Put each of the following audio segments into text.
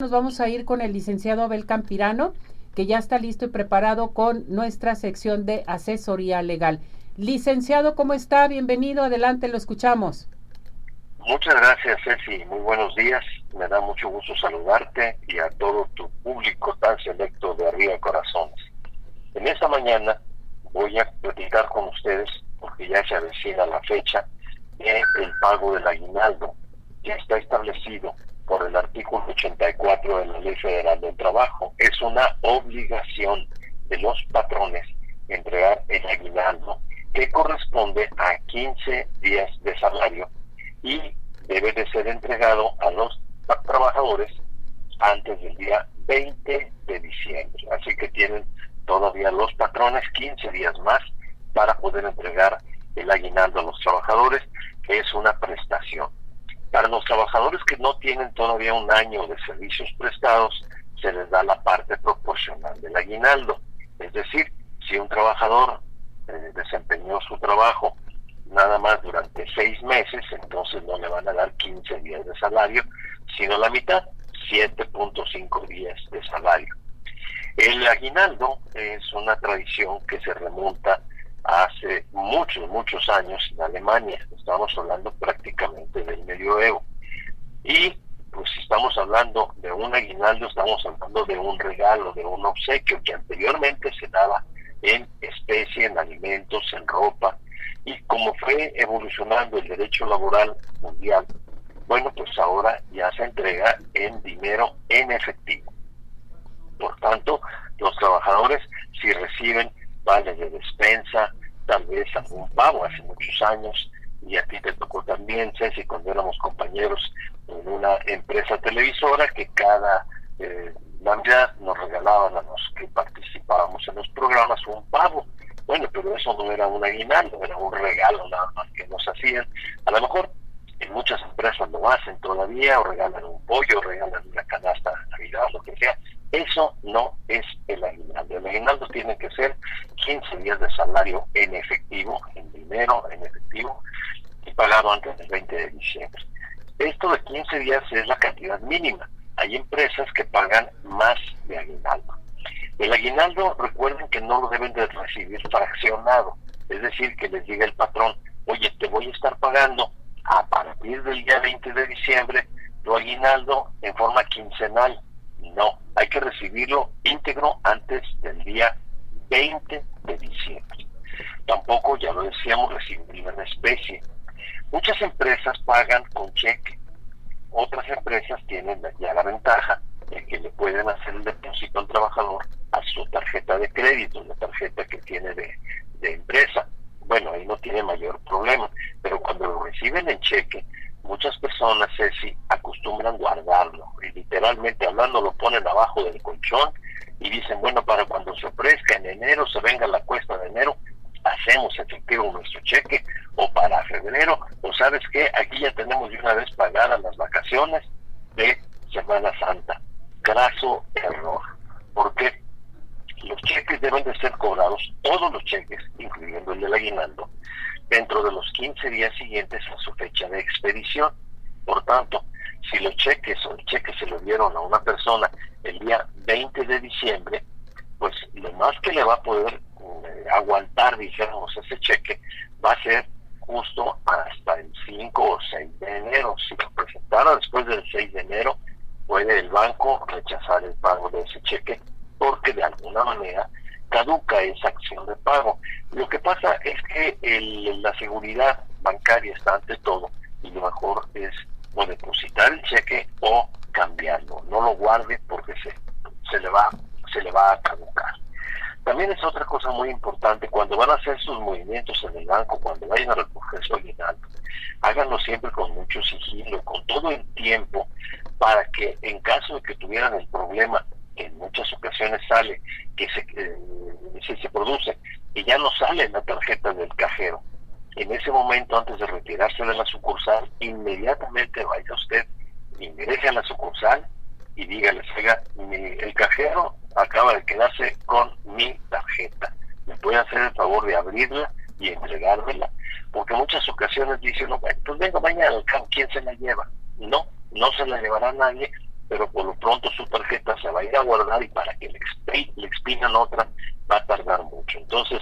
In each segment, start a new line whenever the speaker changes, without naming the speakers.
Nos vamos a ir con el licenciado Abel Campirano, que ya está listo y preparado con nuestra sección de asesoría legal. Licenciado, ¿cómo está? Bienvenido, adelante, lo escuchamos.
Muchas gracias, Ceci. Muy buenos días. Me da mucho gusto saludarte y a todo tu público tan selecto de Arriba Corazones. En esta mañana voy a platicar con ustedes, porque ya se avecina la fecha, de el pago del aguinaldo, que está establecido por el artículo 84 de la Ley Federal del Trabajo. Es una obligación de los patrones entregar el aguinaldo que corresponde a 15 días de salario y debe de ser entregado a los trabajadores antes del día 20 de diciembre. Así que tienen todavía los patrones 15 días más para poder entregar el aguinaldo a los trabajadores, que es una prestación. Para los trabajadores que no tienen todavía un año de servicios prestados, se les da la parte proporcional del aguinaldo. Es decir, si un trabajador eh, desempeñó su trabajo nada más durante seis meses, entonces no le van a dar 15 días de salario, sino la mitad, 7.5 días de salario. El aguinaldo es una tradición que se remonta hace muchos, muchos años en Alemania. Estamos hablando prácticamente del medioevo. Y pues estamos hablando de un aguinaldo, estamos hablando de un regalo, de un obsequio que anteriormente se daba en especie, en alimentos, en ropa. Y como fue evolucionando el derecho laboral mundial, bueno, pues ahora ya se entrega en dinero en efectivo. Por tanto, los trabajadores, si reciben vales de despensa, tal vez algún pago hace muchos años, y a ti te tocó también, Ceci, cuando éramos compañeros en una empresa televisora que cada eh, Navidad nos regalaban a los que participábamos en los programas un pago. Bueno, pero eso no era un aguinaldo, era un regalo nada más que nos hacían. A lo mejor en muchas empresas lo hacen todavía, o regalan un pollo, o regalan una canasta de Navidad, lo que sea. Eso no es el aguinaldo. El aguinaldo tiene que ser 15 días de salario en efectivo, en dinero, en efectivo, y pagado antes del 20 de diciembre. Esto de 15 días es la cantidad mínima. Hay empresas que pagan más de aguinaldo. El aguinaldo, recuerden que no lo deben de recibir fraccionado. Es decir, que les diga el patrón, oye, te voy a estar pagando a partir del día 20 de diciembre tu aguinaldo en forma quincenal. No, hay que recibirlo íntegro antes del día 20 de diciembre. Tampoco, ya lo decíamos, recibirlo en especie. Muchas empresas pagan con cheque. Otras empresas tienen ya la ventaja de que le pueden hacer el depósito al trabajador a su tarjeta de crédito, la tarjeta que tiene de, de empresa. Bueno, ahí no tiene mayor problema, pero cuando lo reciben en cheque, muchas personas, Ceci, acostumbran guardarlo. Y literalmente hablando, lo ponen abajo del colchón y dicen, bueno, para cuando se ofrezca en enero, se venga la cuesta de enero, hacemos efectivo nuestro cheque, o para febrero, o sabes qué, aquí ya tenemos de una vez pagadas las vacaciones de Semana Santa. Graso error. porque Los cheques deben de ser cobrados, todos los cheques, incluyendo el del aguinaldo, dentro de los 15 días siguientes a su fecha de expedición. Por tanto, si los cheques o el cheque se lo dieron a una persona el día 20 de diciembre, pues lo más que le va a poder eh, aguantar, dijéramos, ese cheque va a ser justo hasta el 5 o 6 de enero. Si lo presentara después del 6 de enero, puede el banco rechazar el pago de ese cheque porque de alguna manera caduca esa acción de pago. Lo que pasa es que el, la seguridad bancaria está ante todo y lo mejor es o depositar el cheque o cambiarlo. No lo guarde porque se, se, le, va, se le va a caducar. También es otra cosa muy importante, cuando van a hacer sus movimientos en el banco, cuando vayan a recoger su aguinaldo, háganlo siempre con mucho sigilo, con todo el tiempo, para que en caso de que tuvieran el problema en muchas ocasiones sale, que se, eh, se, produce, y ya no sale la tarjeta del cajero. En ese momento, antes de retirarse de la sucursal, inmediatamente vaya usted, ingrese a la sucursal y dígale, oiga, el cajero acaba de quedarse con mi tarjeta. ¿Me puede hacer el favor de abrirla y entregármela? Porque muchas ocasiones dicen, no, pues venga mañana, ¿quién se la lleva? No, no se la llevará nadie pero por lo pronto su tarjeta se va a ir a guardar y para que le, le expidan otra va a tardar mucho. Entonces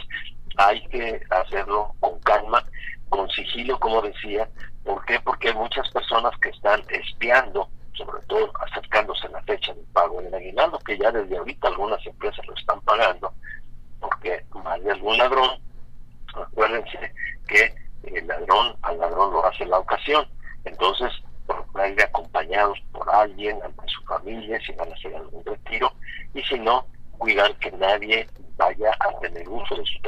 hay que hacerlo con calma, con sigilo, como decía. ¿Por qué? Porque hay muchas personas que están espiando, sobre todo acercándose a la fecha del pago del aguinaldo, que ya desde ahorita algunas empresas lo están pagando, porque más de algún ladrón, acuérdense que el ladrón al ladrón lo hace la ocasión. Entonces, por ir acompañados por alguien, de su familia, si van a hacer algún retiro, y si no, cuidar que nadie vaya a tener uso de su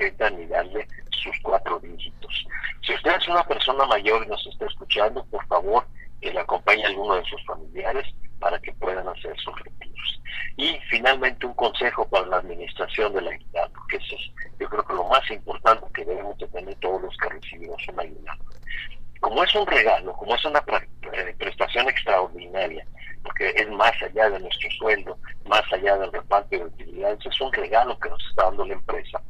tarjeta ni darle sus cuatro dígitos. Si usted es una persona mayor y nos está escuchando, por favor, que le acompañe a alguno de sus familiares para que puedan hacer sus retiros. Y finalmente un consejo para la administración de la aguinaldo, que eso es yo creo que lo más importante que debemos de tener todos los que recibimos un aguinaldo. Como es un regalo, como es una prestación extraordinaria, porque es más allá de nuestro sueldo, más allá del reparto de utilidades, es un regalo que nos está dando la empresa.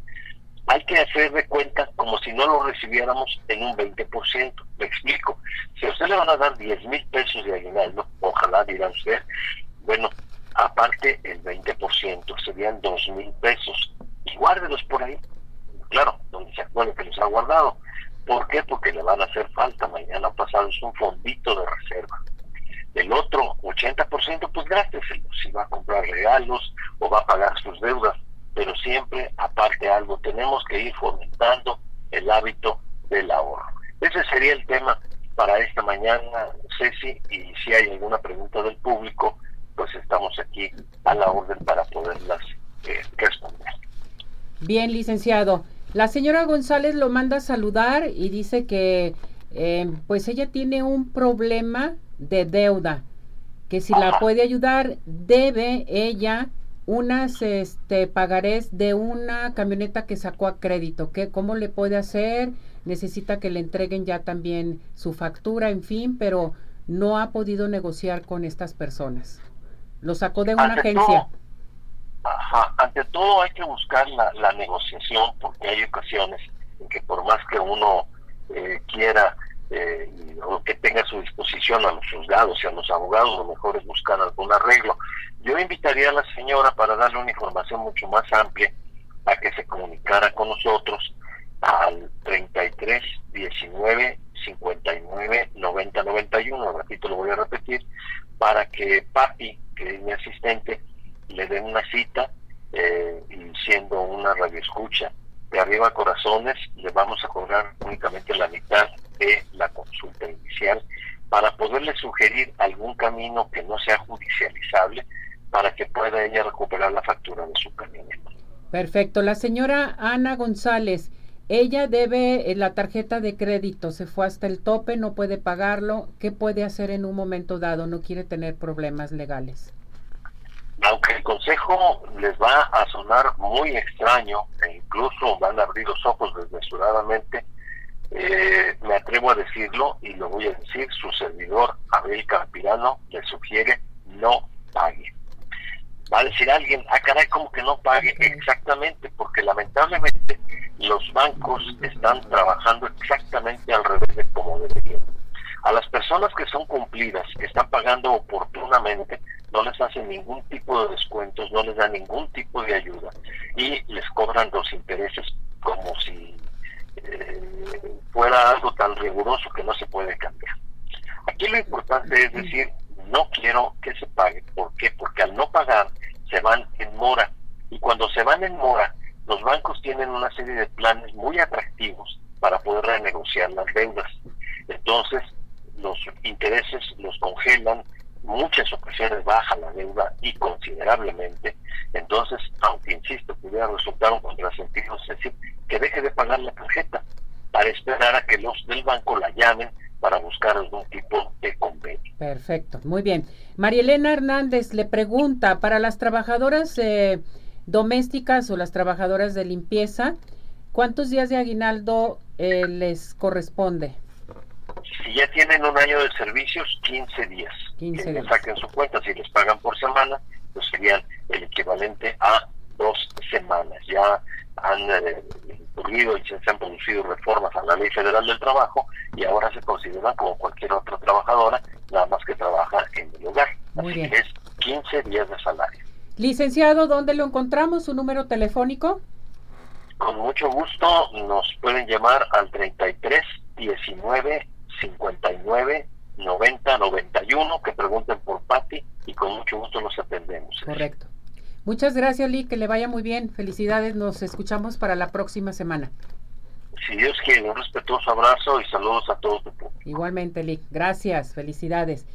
Hay que hacer de cuenta como si no lo recibiéramos en un 20%. Me explico. Si a usted le van a dar 10 mil pesos de aguinaldo, ojalá dirá usted, bueno, aparte el 20% serían 2 mil pesos. Y guárdelos por ahí. Claro, donde se acuerde que los ha guardado. ¿Por qué? Porque le van a hacer falta mañana pasado. Es un fondito de reserva. El otro 80%, pues gásteselo. Si va a comprar regalos o va a pagar sus deudas. Pero siempre, aparte algo, tenemos que ir fomentando el hábito del ahorro. Ese sería el tema para esta mañana, Ceci. Y si hay alguna pregunta del público, pues estamos aquí a la orden para poderlas eh, responder.
Bien, licenciado. La señora González lo manda a saludar y dice que eh, pues ella tiene un problema de deuda, que si la puede ayudar, debe ella unas este, pagarés de una camioneta que sacó a crédito. ¿Qué, ¿Cómo le puede hacer? Necesita que le entreguen ya también su factura, en fin, pero no ha podido negociar con estas personas. Lo sacó de una agencia.
Ajá. Ante todo hay que buscar la, negociación porque hay ocasiones en que por más que uno eh, quiera eh, o que tenga a su disposición a los juzgados y a los abogados, lo mejor es buscar algún arreglo. Yo invitaría a la señora para darle una información mucho más amplia a que se comunicara con nosotros al 33 19 59 90 91, repito, lo voy a repetir, para que Papi, que es mi asistente, le den una cita eh, y siendo una radioescucha de arriba corazones, le vamos a cobrar únicamente la mitad de la consulta inicial para poderle sugerir algún camino que no sea judicializable para que pueda ella recuperar la factura de su camioneta.
Perfecto. La señora Ana González, ella debe eh, la tarjeta de crédito, se fue hasta el tope, no puede pagarlo. ¿Qué puede hacer en un momento dado? No quiere tener problemas legales
aunque el consejo les va a sonar muy extraño e incluso van a abrir los ojos desmesuradamente, eh, me atrevo a decirlo y lo voy a decir, su servidor Abel Campirano le sugiere no. Va a decir alguien, ah caray, como que no pague? Exactamente, porque lamentablemente los bancos están trabajando exactamente al revés de como deberían. A las personas que son cumplidas, que están pagando oportunamente, no les hacen ningún tipo de descuentos, no les dan ningún tipo de ayuda y les cobran los intereses como si eh, fuera algo tan riguroso que no se puede cambiar. Aquí lo importante es decir, no quiero que se pague. ¿Por qué? Porque al no pagar se van en mora y cuando se van en mora, los bancos tienen una serie de planes muy atractivos para poder renegociar las deudas. Entonces, los intereses los congelan, muchas ocasiones baja la deuda y considerablemente, entonces, aunque insisto, pudiera resultar un contrasentido, es decir, que deje de pagar la tarjeta para esperar a que los del banco la llamen para buscar algún tipo de convenio.
Perfecto, muy bien. María Elena Hernández le pregunta, para las trabajadoras eh, domésticas o las trabajadoras de limpieza, ¿cuántos días de aguinaldo eh, les corresponde?
Si ya tienen un año de servicios, 15 días. 15 días. saquen su cuenta, si les pagan por semana, pues serían el equivalente a dos semanas. Ya han eh, y se han producido reformas a la Ley Federal del Trabajo y ahora se consideran como cualquier otra trabajadora, nada más que trabaja en el hogar.
Muy bien.
es 15 días de salario.
Licenciado, ¿dónde lo encontramos? ¿Su número telefónico?
Con mucho gusto nos pueden llamar al 33 19 59 90 91 que pregunten por Patti y con mucho gusto los atendemos.
Correcto. Muchas gracias, Lee, que le vaya muy bien. Felicidades, nos escuchamos para la próxima semana.
Si Dios quiere, un respetuoso abrazo y saludos a todos.
Igualmente, Lee. Gracias, felicidades.